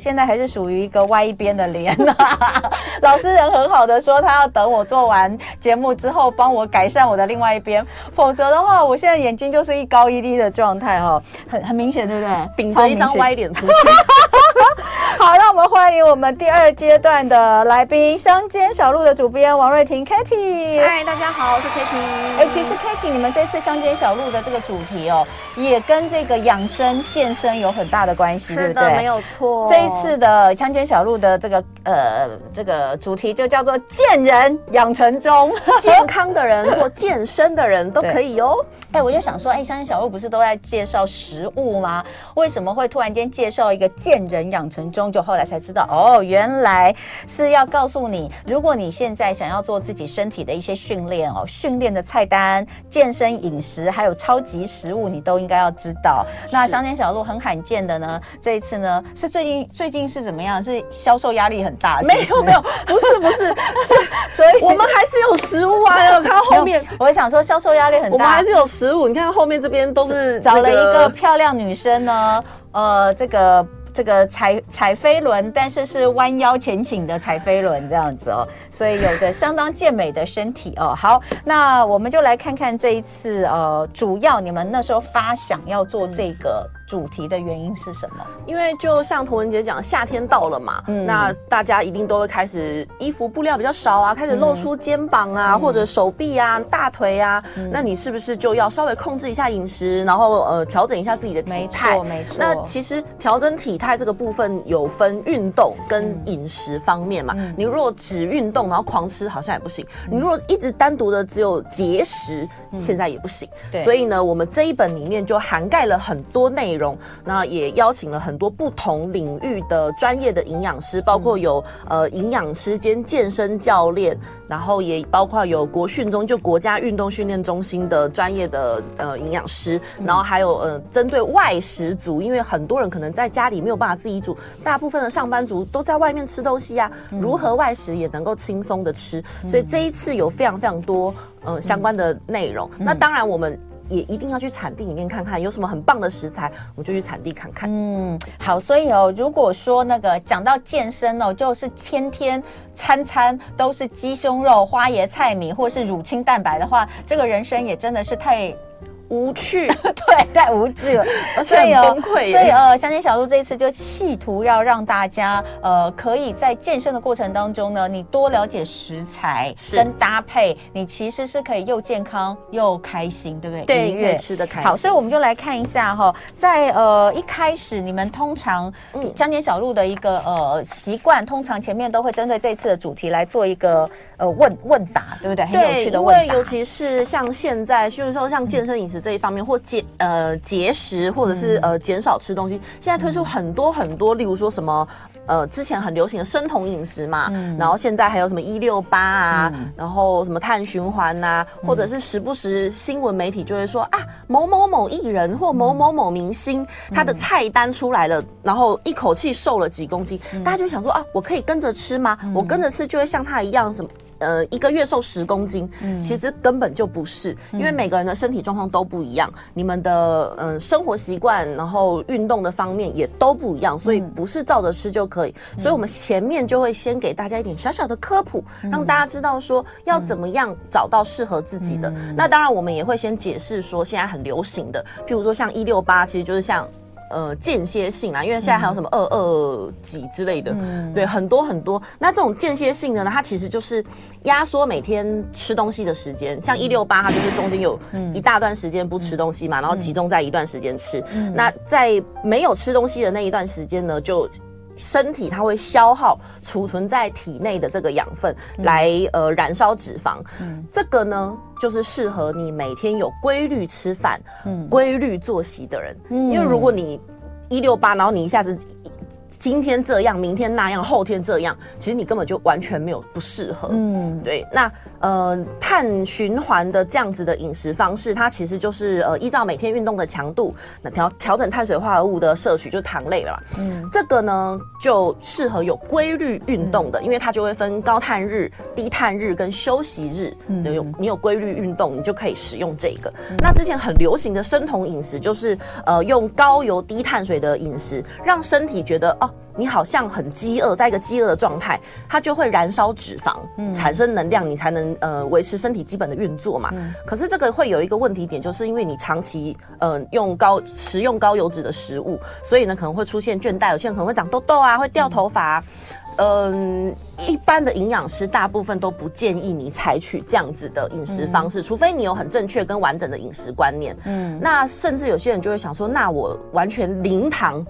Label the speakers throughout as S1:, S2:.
S1: 我现在还是属于一个歪一边的脸。老师人很好的说，他要等我做完节目之后，帮我改善我的另外一边，否则的话，我现在眼睛就是一高一低的状态哈，很很明显，对不对？
S2: 顶着一张歪脸出去。
S1: 好，让我们欢迎我们第二阶段的来宾，乡间小路的主编王瑞婷 Kitty。
S2: 嗨，大家好，我是 Kitty。
S1: 哎，其实 Kitty，你们这次乡间小路的这个主题哦，也跟这个养生健身有很大的关系，对不对？
S2: 没有错。
S1: 这一次的乡间小路的这个呃这个主题就叫做“健人养成中”，
S2: 健康的人或健身的人都可以哦。
S1: 哎，我就想说，哎，乡间小路不是都在介绍食物吗？为什么会突然间介绍一个“健人养成中”？就后来才知道，哦，原来是要告诉你，如果你现在想要做自己身体的一些训练哦，训练的菜单、健身饮食，还有超级食物，你都应该要知道。那乡间小路很罕见的呢，这一次呢，是最近最近是怎么样？是销售压力很大？
S2: 没有没有，不是不是 是，所以我们还是有食物啊。要看后面，
S1: 我想说销售压力很大，
S2: 我们还是有。食物，你看后面这边都是
S1: 找了一个漂亮女生呢，呃，这个这个踩踩飞轮，但是是弯腰前倾的踩飞轮这样子哦，所以有着相当健美的身体哦。好，那我们就来看看这一次呃，主要你们那时候发想要做这个。主题的原因是什么？
S2: 因为就像童文杰讲，夏天到了嘛，嗯，那大家一定都会开始衣服布料比较少啊，开始露出肩膀啊，嗯、或者手臂啊、大腿啊，嗯，那你是不是就要稍微控制一下饮食，然后呃调整一下自己的体态？
S1: 没错，没错。
S2: 那其实调整体态这个部分有分运动跟饮食方面嘛。嗯、你如果只运动然后狂吃好像也不行，嗯，你如果一直单独的只有节食，嗯，现在也不行。对。所以呢，我们这一本里面就涵盖了很多内容。那也邀请了很多不同领域的专业的营养师，包括有呃营养师兼健身教练，然后也包括有国训中就国家运动训练中心的专业的呃营养师，然后还有呃针对外食族，因为很多人可能在家里没有办法自己煮，大部分的上班族都在外面吃东西呀、啊，如何外食也能够轻松的吃，所以这一次有非常非常多呃相关的内容。那当然我们。也一定要去产地里面看看有什么很棒的食材，我们就去产地看看。
S1: 嗯，好，所以哦，如果说那个讲到健身哦，就是天天餐餐都是鸡胸肉、花椰菜米或是乳清蛋白的话，这个人生也真的是太。
S2: 无趣，
S1: 对，太无趣了，
S2: 所以崩溃。
S1: 所以呃，乡间小路这一次就企图要让大家呃，可以在健身的过程当中呢，你多了解食材跟搭配，你其实是可以又健康又开心，对不对？
S2: 对，越吃的开心。
S1: 好，所以我们就来看一下哈，在呃一开始你们通常乡间小路的一个呃习惯，通常前面都会针对这次的主题来做一个呃问问答，对不对？很有趣的问答。
S2: 对，因为尤其是像现在，就是说像健身饮食。这一方面或节呃节食，或者是呃减少吃东西，现在推出很多很多，例如说什么呃之前很流行的生酮饮食嘛，然后现在还有什么一六八啊，然后什么碳循环呐，或者是时不时新闻媒体就会说啊某某某艺人或某某某明星他的菜单出来了，然后一口气瘦了几公斤，大家就想说啊我可以跟着吃吗？我跟着吃就会像他一样什么？呃，一个月瘦十公斤，嗯，其实根本就不是，因为每个人的身体状况都不一样，你们的嗯、呃、生活习惯，然后运动的方面也都不一样，所以不是照着吃就可以。所以我们前面就会先给大家一点小小的科普，让大家知道说要怎么样找到适合自己的。那当然，我们也会先解释说现在很流行的，譬如说像一六八，其实就是像。呃，间歇性啊，因为现在还有什么二二几之类的，嗯、对，很多很多。那这种间歇性的呢，它其实就是压缩每天吃东西的时间。像一六八，它就是中间有一大段时间不吃东西嘛，然后集中在一段时间吃。那在没有吃东西的那一段时间呢，就身体它会消耗储存在体内的这个养分来呃燃烧脂肪。这个呢。就是适合你每天有规律吃饭、嗯、规律作息的人，嗯、因为如果你一六八，然后你一下子。今天这样，明天那样，后天这样，其实你根本就完全没有不适合。嗯，对。那呃，碳循环的这样子的饮食方式，它其实就是呃，依照每天运动的强度，那调调整碳水化合物的摄取，就是糖类了嘛。嗯，这个呢就适合有规律运动的，嗯，因为它就会分高碳日、低碳日跟休息日。嗯，有你有规律运动，你就可以使用这个。嗯，那之前很流行的生酮饮食，就是呃，用高油低碳水的饮食，让身体觉得。哦，你好像很饥饿，在一个饥饿的状态，它就会燃烧脂肪，嗯、产生能量，你才能呃维持身体基本的运作嘛。嗯、可是这个会有一个问题点，就是因为你长期呃用高食用高油脂的食物，所以呢可能会出现倦怠，有些人可能会长痘痘啊，会掉头发。嗯，一般的营养师大部分都不建议你采取这样子的饮食方式，嗯、除非你有很正确跟完整的饮食观念。嗯，那甚至有些人就会想说，那我完全零糖，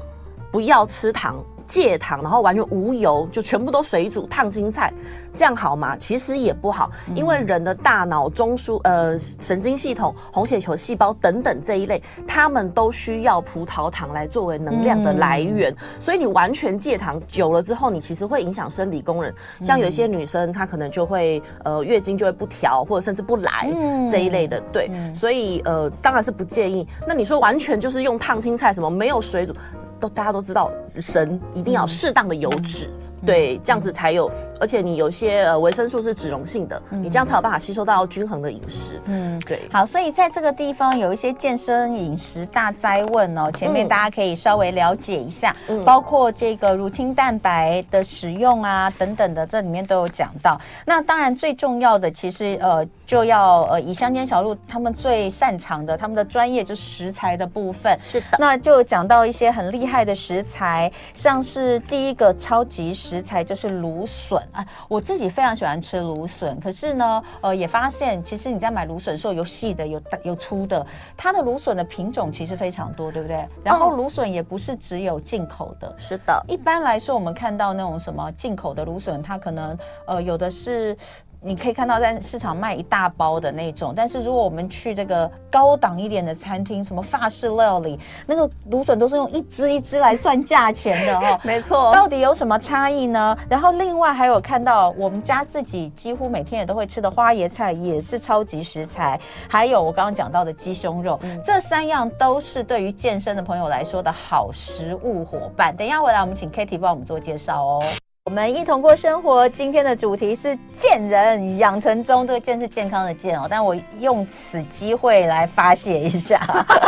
S2: 不要吃糖。戒糖，然后完全无油，就全部都水煮烫青菜，这样好吗？其实也不好，因为人的大脑中枢、呃神经系统、红血球细胞等等这一类，他们都需要葡萄糖来作为能量的来源。所以你完全戒糖久了之后，你其实会影响生理功能。像有一些女生，她可能就会呃月经就会不调，或者甚至不来这一类的。对，所以呃当然是不建议。那你说完全就是用烫青菜什么没有水煮？都大家都知道，神一定要适当的油脂。嗯对，这样子才有，而且你有些呃维生素是脂溶性的，嗯、你这样才有办法吸收到均衡的饮食。嗯，对。
S1: 好，所以在这个地方有一些健身饮食大灾问哦，前面大家可以稍微了解一下，嗯、包括这个乳清蛋白的使用啊等等的，这里面都有讲到。那当然最重要的，其实呃就要呃以乡间小路他们最擅长的，他们的专业就是食材的部分。
S2: 是的，
S1: 那就讲到一些很厉害的食材，像是第一个超级食。食材就是芦笋啊，我自己非常喜欢吃芦笋。可是呢，呃，也发现其实你在买芦笋的时候，有细的，有大，有粗的。它的芦笋的品种其实非常多，对不对？然后芦笋也不是只有进口的，
S2: 是的。
S1: 一般来说，我们看到那种什么进口的芦笋，它可能呃有的是。你可以看到在市场卖一大包的那种，但是如果我们去这个高档一点的餐厅，什么法式料理，那个芦笋都是用一只一只来算价钱的 哦。
S2: 没错，
S1: 到底有什么差异呢？然后另外还有看到我们家自己几乎每天也都会吃的花椰菜，也是超级食材。还有我刚刚讲到的鸡胸肉，嗯、这三样都是对于健身的朋友来说的好食物伙伴。等一下回来，我们请 Kitty 帮我们做介绍哦。我们一同过生活，今天的主题是健人养成中，这个健是健康的健哦，但我用此机会来发泄一下，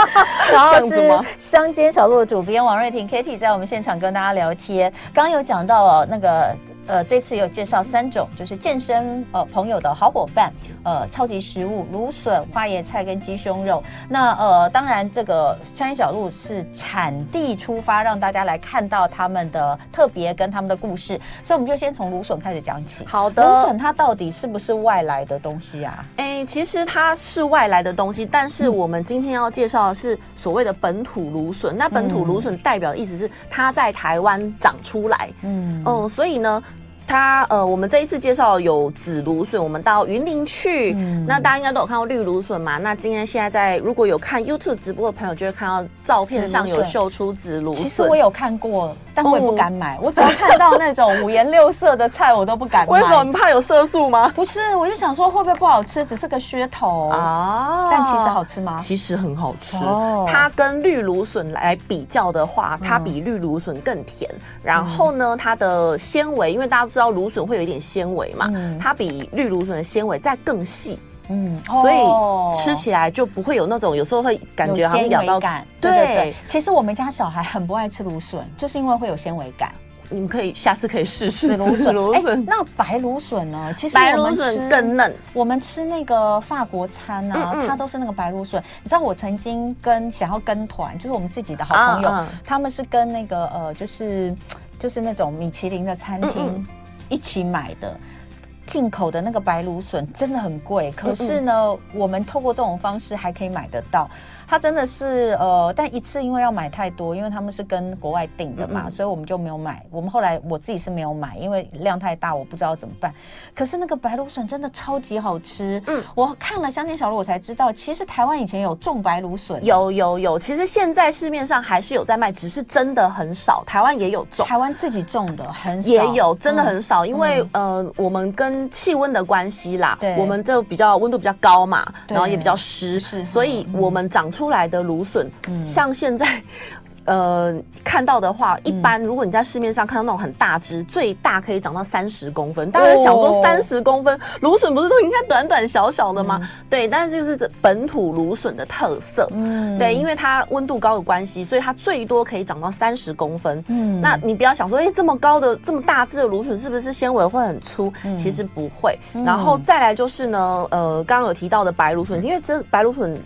S1: 然后是乡间小路的主编王瑞婷 Kitty 在我们现场跟大家聊天，刚刚有讲到哦那个。呃，这次有介绍三种，就是健身呃朋友的好伙伴，呃，超级食物芦笋、花椰菜跟鸡胸肉。那呃，当然这个乡间小路是产地出发，让大家来看到他们的特别跟他们的故事。所以我们就先从芦笋开始讲起。
S2: 好的，
S1: 芦笋它到底是不是外来的东西啊？
S2: 哎，其实它是外来的东西，但是我们今天要介绍的是所谓的本土芦笋。那本土芦笋代表的意思是它在台湾长出来。嗯嗯，所以呢。它呃，我们这一次介绍有紫芦笋，我们到云林去，嗯、那大家应该都有看到绿芦笋嘛？那今天现在在如果有看 YouTube 直播的朋友，就会看到照片上有秀出紫芦笋。
S1: 其实我有看过，但我也不敢买。哦、我只要看到那种五颜六色的菜，我都不敢买。
S2: 为什么？你怕有色素吗？
S1: 不是，我就想说会不会不好吃，只是个噱头啊？但其实好吃吗？
S2: 其实很好吃。哦、它跟绿芦笋来比较的话，它比绿芦笋更甜。嗯、然后呢，它的纤维，因为大家知道。芦笋会有一点纤维嘛？嗯、它比绿芦笋的纤维再更细，嗯，所以吃起来就不会有那种有时候会感觉好像咬到
S1: 感。对，对对对，其实我们家小孩很不爱吃芦笋，就是因为会有纤维感。
S2: 你们可以下次可以试试芦笋。芦笋，
S1: 那白芦笋呢？其实
S2: 白芦笋更嫩。
S1: 我们吃那个法国餐啊，嗯嗯它都是那个白芦笋。你知道我曾经跟想要跟团，就是我们自己的好朋友，啊啊他们是跟那个呃，就是就是那种米其林的餐厅。一起买的。进口的那个白芦笋真的很贵，可是呢，嗯嗯我们透过这种方式还可以买得到。它真的是呃，但一次因为要买太多，因为他们是跟国外订的嘛，所以我们就没有买。我们后来我自己是没有买，因为量太大，我不知道怎么办。可是那个白芦笋真的超级好吃。嗯，我看了乡间小路，我才知道，其实台湾以前有种白芦笋。
S2: 有有有，其实现在市面上还是有在卖，只是真的很少。台湾也有种，
S1: 台湾自己种的很少，
S2: 也有真的很少，嗯、因为、嗯、呃，我们跟气温的关系啦，我们就比较温度比较高嘛，然后也比较湿，所以我们长出。来的芦笋，嗯、像现在呃看到的话，一般如果你在市面上看到那种很大只，最大可以长到三十公分。大家想说三十公分芦笋不是都应该短短小小的吗？嗯、对，但是就是这本土芦笋的特色。嗯，对，因为它温度高的关系，所以它最多可以长到三十公分。嗯，那你不要想说，哎，这么高的这么大只的芦笋是不是纤维会很粗？嗯、其实不会。然后再来就是呢，呃，刚刚有提到的白芦笋，因为这白芦笋。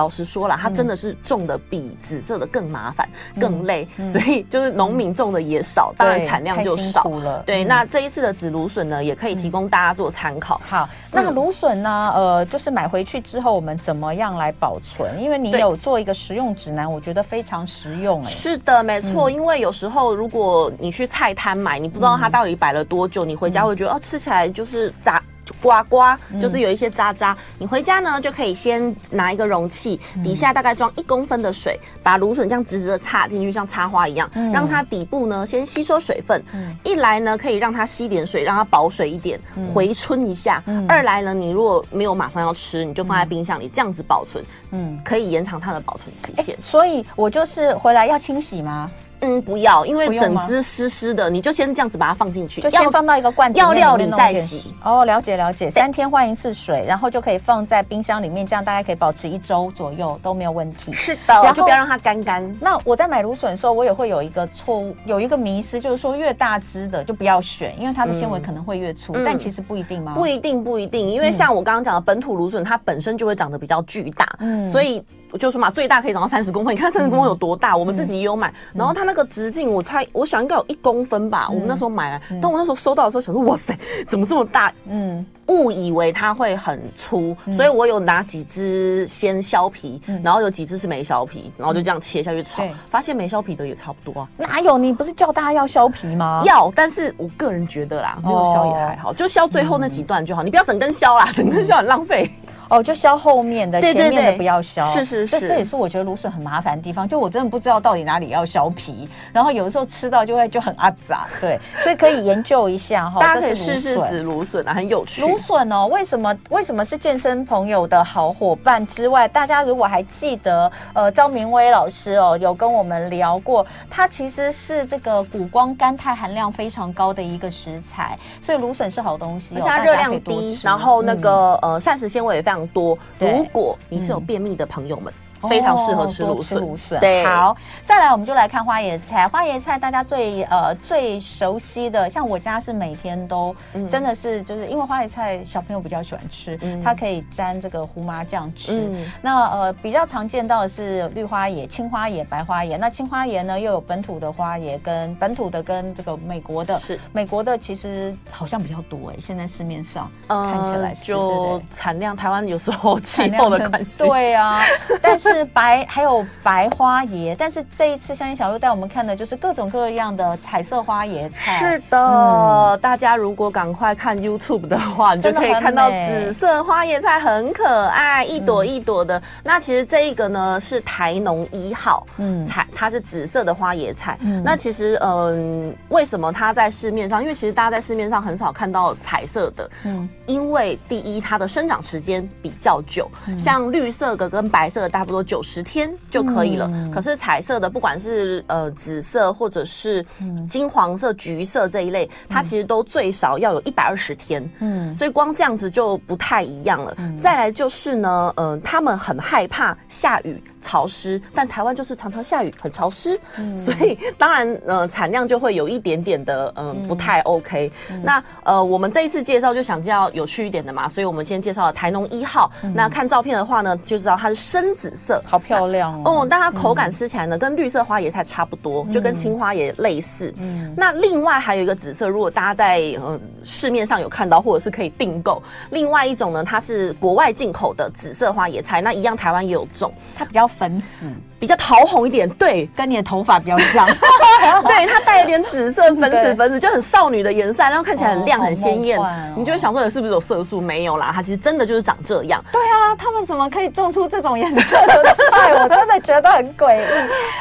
S2: 老实说了，它真的是种的比紫色的更麻烦、嗯、更累，嗯、所以就是农民种的也少，嗯、当然产量就少了。对，嗯、那这一次的紫芦笋呢，也可以提供大家做参考。好，
S1: 那芦笋呢，呃，就是买回去之后，我们怎么样来保存？因为你有做一个食用指南，我觉得非常实用、欸。哎，
S2: 是的，没错。嗯、因为有时候如果你去菜摊买，你不知道它到底摆了多久，嗯、你回家会觉得哦，吃起来就是杂。呱呱，就是有一些渣渣。嗯、你回家呢，就可以先拿一个容器，底下大概装一公分的水，把芦笋这样直直的插进去，像插花一样，嗯、让它底部呢先吸收水分。嗯、一来呢，可以让它吸点水，让它保水一点，回春一下。嗯、二来呢，你如果没有马上要吃，你就放在冰箱里，这样子保存，嗯，可以延长它的保存期限。
S1: 欸、所以我就是回来要清洗吗？
S2: 嗯，不要，因为整只湿湿的，你就先这样子把它放进去，
S1: 就先放到一个罐子，
S2: 要料理再洗。
S1: 哦，了解了解，三天换一次水，然后就可以放在冰箱里面，这样大概可以保持一周左右都没有问题。
S2: 是的，然后就不要让它干干。
S1: 那我在买芦笋的时候，我也会有一个错误，有一个迷失，就是说越大只的就不要选，因为它的纤维可能会越粗，但其实不一定吗？
S2: 不一定，不一定，因为像我刚刚讲的本土芦笋，它本身就会长得比较巨大，嗯，所以。就说嘛，最大可以长到三十公分。你看三十公分有多大？嗯、我们自己也有买。嗯、然后它那个直径，我猜，我想应该有一公分吧。嗯、我们那时候买来，但我那时候收到的时候，想说，哇塞，怎么这么大？嗯，误以为它会很粗，嗯、所以我有拿几只先削皮，嗯、然后有几只是没削皮，然后就这样切下去炒，嗯、发现没削皮的也差不多啊。
S1: 哪有？你不是叫大家要削皮吗？
S2: 要，但是我个人觉得啦，没有削也还好，哦、就削最后那几段就好。嗯、你不要整根削啦，整根削很浪费。
S1: 哦，就削后面的，前面的不要削。
S2: 是是是，
S1: 这也是我觉得芦笋很麻烦的地方。就我真的不知道到底哪里要削皮，然后有的时候吃到就会就很阿杂。对，所以可以研究一下哈。
S2: 大家可以试试紫芦笋啊，很有趣。
S1: 芦笋哦，为什么为什么是健身朋友的好伙伴之外，大家如果还记得，呃，张明威老师哦，有跟我们聊过，它其实是这个谷胱甘肽含量非常高的一个食材，所以芦笋是好东西，哦，而且它热量低，
S2: 然后那个、嗯、呃膳食纤维也非常。多，如果你是有便秘的朋友们。非常适合吃芦笋，芦笋对。
S1: 好，再来我们就来看花椰菜。花椰菜大家最呃最熟悉的，像我家是每天都，嗯、真的是就是因为花椰菜小朋友比较喜欢吃，嗯、它可以沾这个胡麻酱吃。嗯、那呃比较常见到的是绿花椰、青花椰、白花椰。那青花椰呢又有本土的花椰跟本土的跟这个美国的，是美国的其实好像比较多哎、欸，现在市面上、呃、看起来是
S2: 就产量台湾有时候气候的关系，
S1: 对啊，但是。是白，还有白花椰，但是这一次香音小路带我们看的就是各种各样的彩色花椰菜。
S2: 是的，嗯、大家如果赶快看 YouTube 的话，你就可以看到紫色花椰菜很可爱，一朵一朵的。嗯、那其实这一个呢是台农一号，嗯，彩它是紫色的花椰菜。嗯、那其实嗯，为什么它在市面上？因为其实大家在市面上很少看到彩色的，嗯，因为第一它的生长时间比较久，嗯、像绿色的跟白色的差不多。九十天就可以了。嗯、可是彩色的，不管是呃紫色或者是金黄色、橘色这一类，嗯、它其实都最少要有一百二十天。嗯，所以光这样子就不太一样了。嗯、再来就是呢，嗯、呃，他们很害怕下雨潮湿，但台湾就是常常下雨，很潮湿，嗯、所以当然呃产量就会有一点点的嗯、呃、不太 OK。嗯、那呃我们这一次介绍就想要有趣一点的嘛，所以我们先介绍了台农一号。嗯、那看照片的话呢，就知道它是深紫色。
S1: 好漂亮哦！
S2: 哦，但它口感吃起来呢，跟绿色花椰菜差不多，就跟青花椰类似。嗯，那另外还有一个紫色，如果大家在嗯市面上有看到，或者是可以订购。另外一种呢，它是国外进口的紫色花椰菜，那一样台湾也有种，
S1: 它比较粉紫，
S2: 比较桃红一点。对，
S1: 跟你的头发比较像。
S2: 对，它带一点紫色，粉紫粉紫，就很少女的颜色，然后看起来很亮很鲜艳。你就会想说，你是不是有色素？没有啦，它其实真的就是长这样。
S1: 对啊，他们怎么可以种出这种颜色的？菜，我真的觉得很诡异，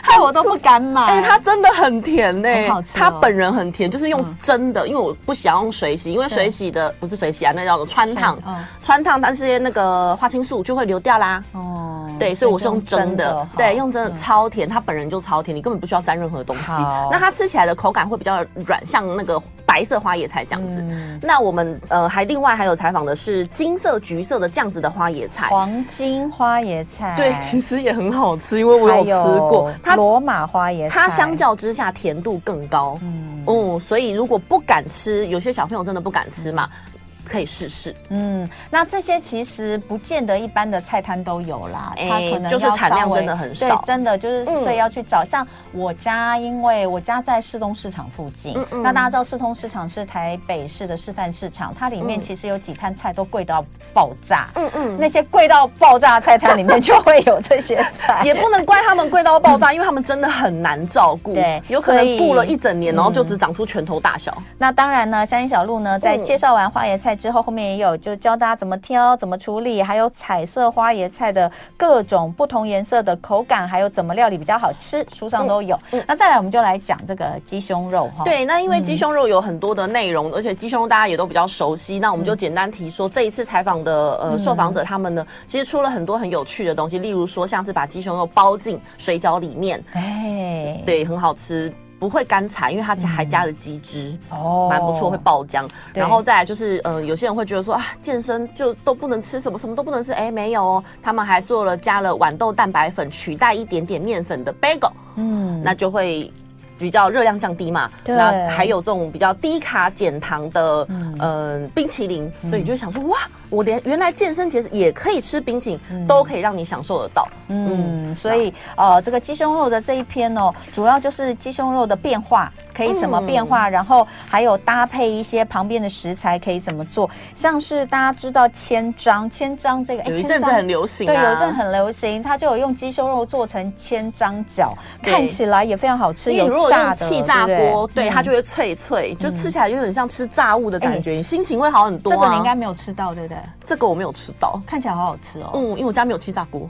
S1: 害我都不敢买。
S2: 哎、欸，它真的很甜呢、欸，
S1: 很好吃、哦。
S2: 它本人很甜，就是用蒸的，嗯、因为我不想用水洗，因为水洗的不是水洗啊，那叫做穿烫，穿烫但是那个花青素就会流掉啦。哦，对，所以我是用蒸的，的对，用蒸的超甜，它本人就超甜，你根本不需要沾任何东西。那它吃起来的口感会比较软，像那个白色花椰菜这样子。嗯、那我们呃还另外还有采访的是金色、橘色的这样子的花椰菜，
S1: 黄金花椰菜。
S2: 对，其实也很好吃，因为我有吃过。
S1: 它罗马花椰菜，
S2: 它相较之下甜度更高。嗯，嗯，所以如果不敢吃，有些小朋友真的不敢吃嘛。嗯可以试试，
S1: 嗯，那这些其实不见得一般的菜摊都有啦，
S2: 它可能就是产量真的很少，
S1: 对，真的就是所以要去找。像我家，因为我家在市东市场附近，那大家知道市东市场是台北市的示范市场，它里面其实有几摊菜都贵到爆炸，嗯嗯，那些贵到爆炸的菜摊里面就会有这些菜，
S2: 也不能怪他们贵到爆炸，因为他们真的很难照顾，对，有可能顾了一整年，然后就只长出拳头大小。
S1: 那当然呢，香音小路呢，在介绍完花椰菜之后，后面也有就教大家怎么挑、怎么处理，还有彩色花椰菜的各种不同颜色的口感，还有怎么料理比较好吃，书上都有。嗯嗯、那再来，我们就来讲这个鸡胸肉哈。
S2: 对，那因为鸡胸肉有很多的内容，嗯、而且鸡胸肉大家也都比较熟悉，那我们就简单提说，嗯、这一次采访的呃受访者他们呢，其实出了很多很有趣的东西，例如说像是把鸡胸肉包进水饺里面，哎，对，很好吃。不会干柴，因为它还加了鸡汁，哦、嗯，蛮不错，会爆浆。然后再来就是，呃，有些人会觉得说啊，健身就都不能吃什么，什么都不能吃。哎，没有哦，他们还做了加了豌豆蛋白粉取代一点点面粉的 bagel，嗯，那就会。比较热量降低嘛，那还有这种比较低卡减糖的嗯、呃、冰淇淋，嗯、所以你就想说哇，我连原来健身节也可以吃冰淇淋，嗯、都可以让你享受得到。
S1: 嗯，嗯所以呃，这个鸡胸肉的这一篇哦，主要就是鸡胸肉的变化。可以怎么变化？然后还有搭配一些旁边的食材可以怎么做？像是大家知道千张，千张这个
S2: 有一阵子很流行，
S1: 对，有一阵很流行，它就有用鸡胸肉做成千张饺，看起来也非常好吃。有炸的
S2: 气炸锅，对，它就会脆脆，就吃起来有点像吃炸物的感觉，你心情会好很多。
S1: 这个你应该没有吃到，对不对？
S2: 这个我没有吃到，
S1: 看起来好好吃哦。
S2: 嗯，因为我家没有气炸锅。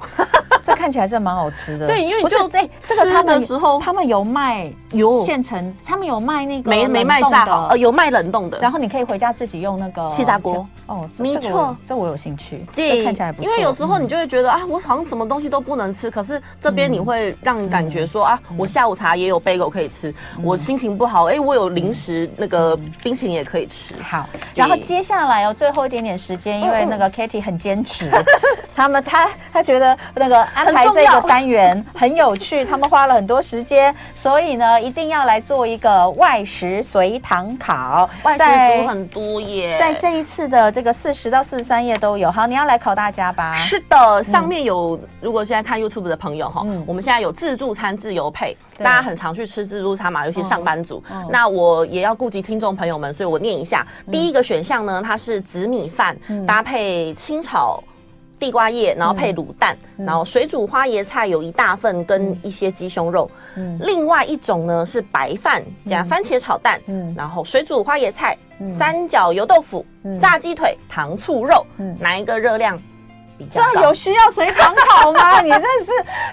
S1: 这看起来真的蛮好吃的，
S2: 对，因为你就在吃的时候，
S1: 他们有卖有。现成，他们有卖那个
S2: 没没卖炸好，呃，有卖冷冻的，
S1: 然后你可以回家自己用那个
S2: 气炸锅。
S1: 哦，没错，这我有兴趣，
S2: 对，
S1: 看起来不错。
S2: 因为有时候你就会觉得啊，我好像什么东西都不能吃，可是这边你会让你感觉说啊，我下午茶也有 bagel 可以吃，我心情不好，哎，我有零食那个冰淇淋也可以吃。
S1: 好，然后接下来哦，最后一点点时间，因为那个 Katie 很坚持，他们他他觉得那个。安排这个单元很有趣，他们花了很多时间，所以呢，一定要来做一个外食随堂考。
S2: 外食组很多耶，
S1: 在这一次的这个四十到四十三页都有。好，你要来考大家吧？
S2: 是的，上面有。嗯、如果现在看 YouTube 的朋友哈，嗯、我们现在有自助餐自由配，大家很常去吃自助餐嘛，尤其上班族。嗯、那我也要顾及听众朋友们，所以我念一下。嗯、第一个选项呢，它是紫米饭、嗯、搭配清炒。地瓜叶，然后配卤蛋，嗯、然后水煮花椰菜有一大份，跟一些鸡胸肉。嗯，另外一种呢是白饭加番茄炒蛋，嗯，然后水煮花椰菜、嗯、三角油豆腐、嗯、炸鸡腿、糖醋肉，嗯，哪一个热量比较高？
S1: 这有需要随堂考吗？你这是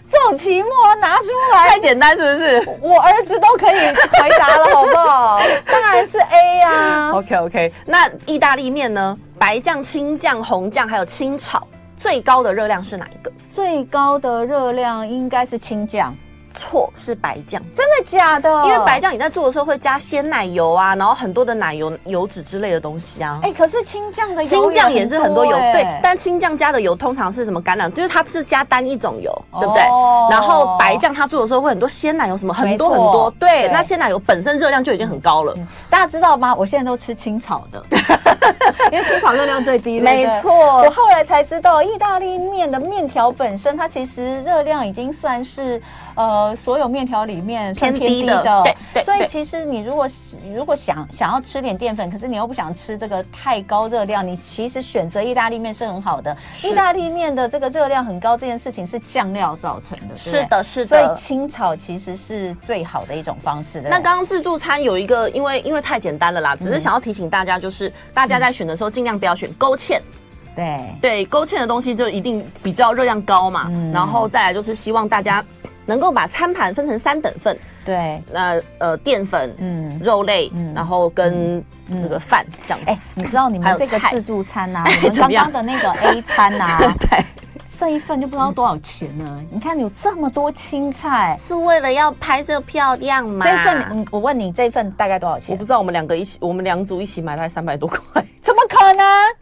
S1: 这种题目拿出来
S2: 太简单是不是？
S1: 我儿子都可以回答了，好不好？当然是 A 呀、啊。
S2: OK OK，那意大利面呢？白酱、青酱、红酱，还有清炒。最高的热量是哪一个？
S1: 最高的热量应该是青酱。
S2: 错，是白酱。
S1: 真的假的？
S2: 因为白酱你在做的时候会加鲜奶油啊，然后很多的奶油、油脂之类的东西啊。
S1: 哎，可是青酱的油
S2: 青酱也是很多油，对。但青酱加的油通常是什么橄榄？就是它是加单一种油，对不对？然后白酱它做的时候会很多鲜奶油，什么很多很多。对，那鲜奶油本身热量就已经很高了。
S1: 大家知道吗？我现在都吃清炒的，因为清炒热量最低。
S2: 没错，
S1: 我后来才知道，意大利面的面条本身它其实热量已经算是呃。所有面条里面偏低的，对对，所以其实你如果如果想想要吃点淀粉，可是你又不想吃这个太高热量，你其实选择意大利面是很好的。意大利面的这个热量很高，这件事情是酱料造成的。
S2: 是的，是的。
S1: 所以清炒其实是最好的一种方式。
S2: 那刚刚自助餐有一个，因为因为太简单了啦，只是想要提醒大家，就是大家在选的时候尽量不要选勾芡。
S1: 对
S2: 对，勾芡的东西就一定比较热量高嘛。嗯、然后再来就是希望大家能够把餐盘分成三等份。
S1: 对，
S2: 那呃淀粉、嗯肉类，嗯然后跟那个饭这样。哎，
S1: 你知道你们这个自助餐呐，我们刚刚的那个 A 餐呐，
S2: 对，
S1: 这一份就不知道多少钱呢？你看有这么多青菜，
S2: 是为了要拍摄漂亮吗？
S1: 这份，我问你，这份大概多少钱？
S2: 我不知道，我们两个一起，我们两组一起买，大概三百多
S1: 块。可能？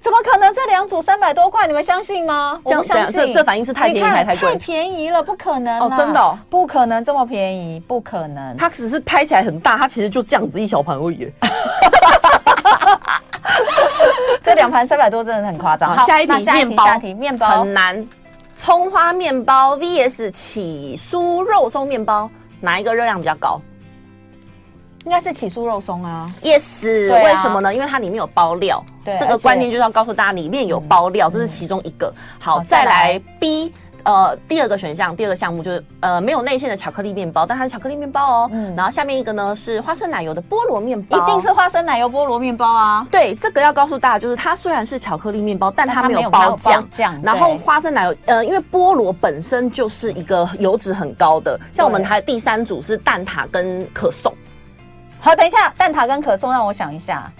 S1: 怎么可能？这两组三百多块，你们相信吗？我不相信。
S2: 这这反应是太便宜还太贵？
S1: 太便宜了，不可能
S2: 哦！真的、哦，
S1: 不可能这么便宜，不可能。
S2: 它只是拍起来很大，它其实就这样子一小盘而已。
S1: 这两盘三百多真的很夸张。
S2: 下一题，面包，
S1: 下一题，面包
S2: 很难。葱花面包 vs 起酥肉松面包，哪一个热量比较高？
S1: 应该是起酥肉松啊
S2: ，yes，啊、为什么呢？因为它里面有包料，对，这个观念就是要告诉大家，里面有包料，嗯、这是其中一个。好，再来 B，呃，第二个选项，第二个项目就是呃没有内馅的巧克力面包，但它是巧克力面包哦。嗯，然后下面一个呢是花生奶油的菠萝面包，
S1: 一定是花生奶油菠萝面包啊。
S2: 对，这个要告诉大家，就是它虽然是巧克力面包，但它没有包酱。酱，然后花生奶油，呃，因为菠萝本身就是一个油脂很高的，像我们还第三组是蛋挞跟可颂。
S1: 好，等一下，蛋挞跟可颂，让我想一下，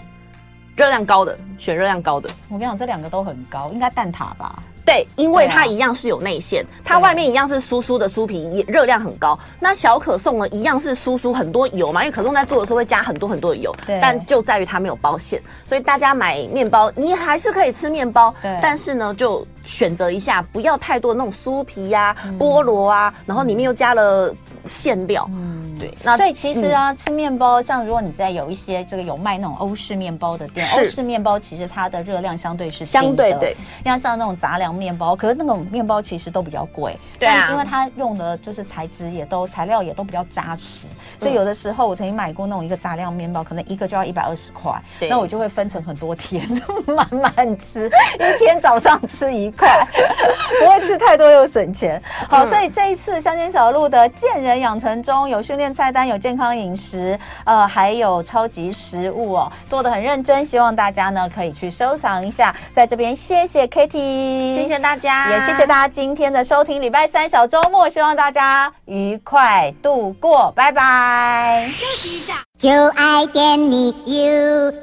S2: 热量高的选热量高的。
S1: 我跟你讲，这两个都很高，应该蛋挞吧？
S2: 对，因为它一样是有内馅，啊、它外面一样是酥酥的酥皮，也热量很高。那小可颂呢，一样是酥酥很多油嘛，因为可颂在做的时候会加很多很多的油，对但就在于它没有包馅，所以大家买面包，你还是可以吃面包，但是呢，就选择一下，不要太多那种酥皮呀、啊、嗯、菠萝啊，然后里面又加了馅料。嗯。对，那
S1: 所以其实啊，嗯、吃面包，像如果你在有一些这个有卖那种欧式面包的店，欧式面包其实它的热量相对是
S2: 相对对，
S1: 像像那种杂粮面包，可是那种面包其实都比较贵，
S2: 对啊，
S1: 因为它用的就是材质也都材料也都比较扎实，所以有的时候我曾经买过那种一个杂粮面包，可能一个就要一百二十块，对。那我就会分成很多天，慢慢吃，一天早上吃一块，不会吃太多又省钱。好，所以这一次乡间小路的健人养成中有训练菜单，有健康饮食，呃，还有超级食物哦，做的很认真，希望大家呢可以去收藏一下。在这边谢谢 Kitty，
S2: 谢谢大家，
S1: 也谢谢大家今天的收听。礼拜三小周末，希望大家愉快度过，拜拜。休息一下，就爱点你 UFO。